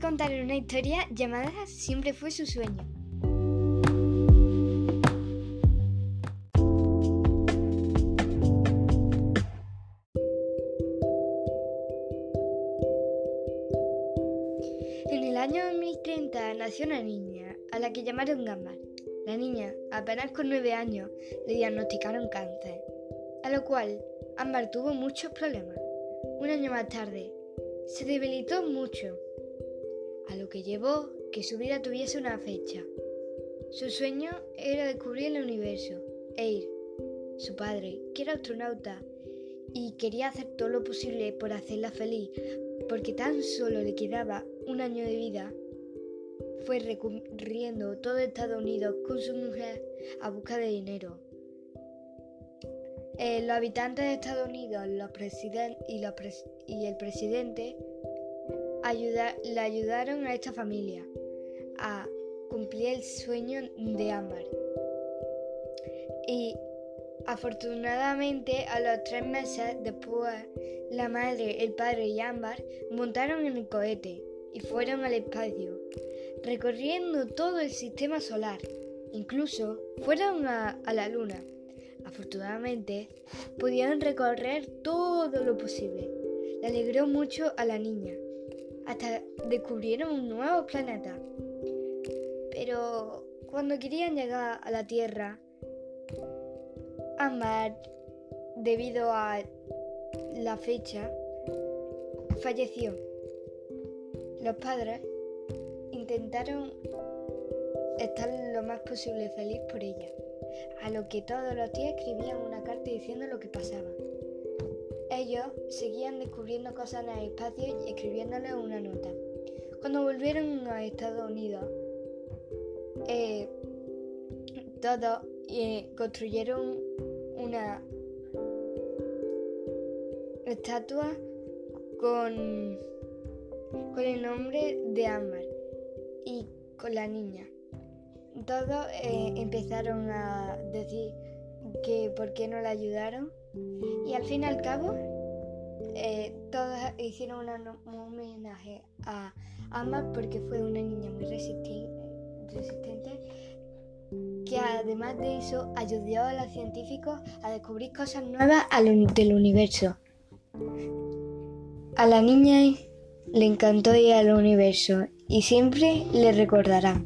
contar una historia llamada Siempre fue su sueño. En el año 2030 nació una niña, a la que llamaron Gamba. La niña, apenas con nueve años, le diagnosticaron cáncer, a lo cual Ámbar tuvo muchos problemas. Un año más tarde, se debilitó mucho, a lo que llevó que su vida tuviese una fecha. Su sueño era descubrir el universo e ir. Su padre, que era astronauta, y quería hacer todo lo posible por hacerla feliz, porque tan solo le quedaba un año de vida, fue recorriendo todo Estados Unidos con su mujer a busca de dinero. Eh, los habitantes de Estados Unidos los y, y, el presidente le ayudaron a esta familia a cumplir el sueño de Ámbar. Y afortunadamente a los tres meses después, la madre, el padre y Ámbar montaron en el cohete y fueron al espacio, recorriendo todo el sistema solar. Incluso fueron a, la luna. Afortunadamente, pudieron recorrer todo lo posible. Le alegró mucho a la niña. Hasta descubrieron un nuevo planeta. Pero cuando querían llegar a la Tierra, Amar, debido a la fecha, falleció. Los padres intentaron estar lo más posible feliz por ella, a lo que todos los días escribían una carta diciendo lo que pasaba. Ellos seguían descubriendo cosas en el espacio y escribiéndole una nota. Cuando volvieron a Estados Unidos, eh, todos eh, construyeron una estatua con con el nombre de Ámbar y con la niña. Todos eh, empezaron a decir que por qué no la ayudaron y al fin y al cabo eh, todos hicieron un homenaje a Ámbar porque fue una niña muy resistente que además de eso ayudó a los científicos a descubrir cosas nuevas del universo. A la niña le encantó ir al universo y siempre le recordará.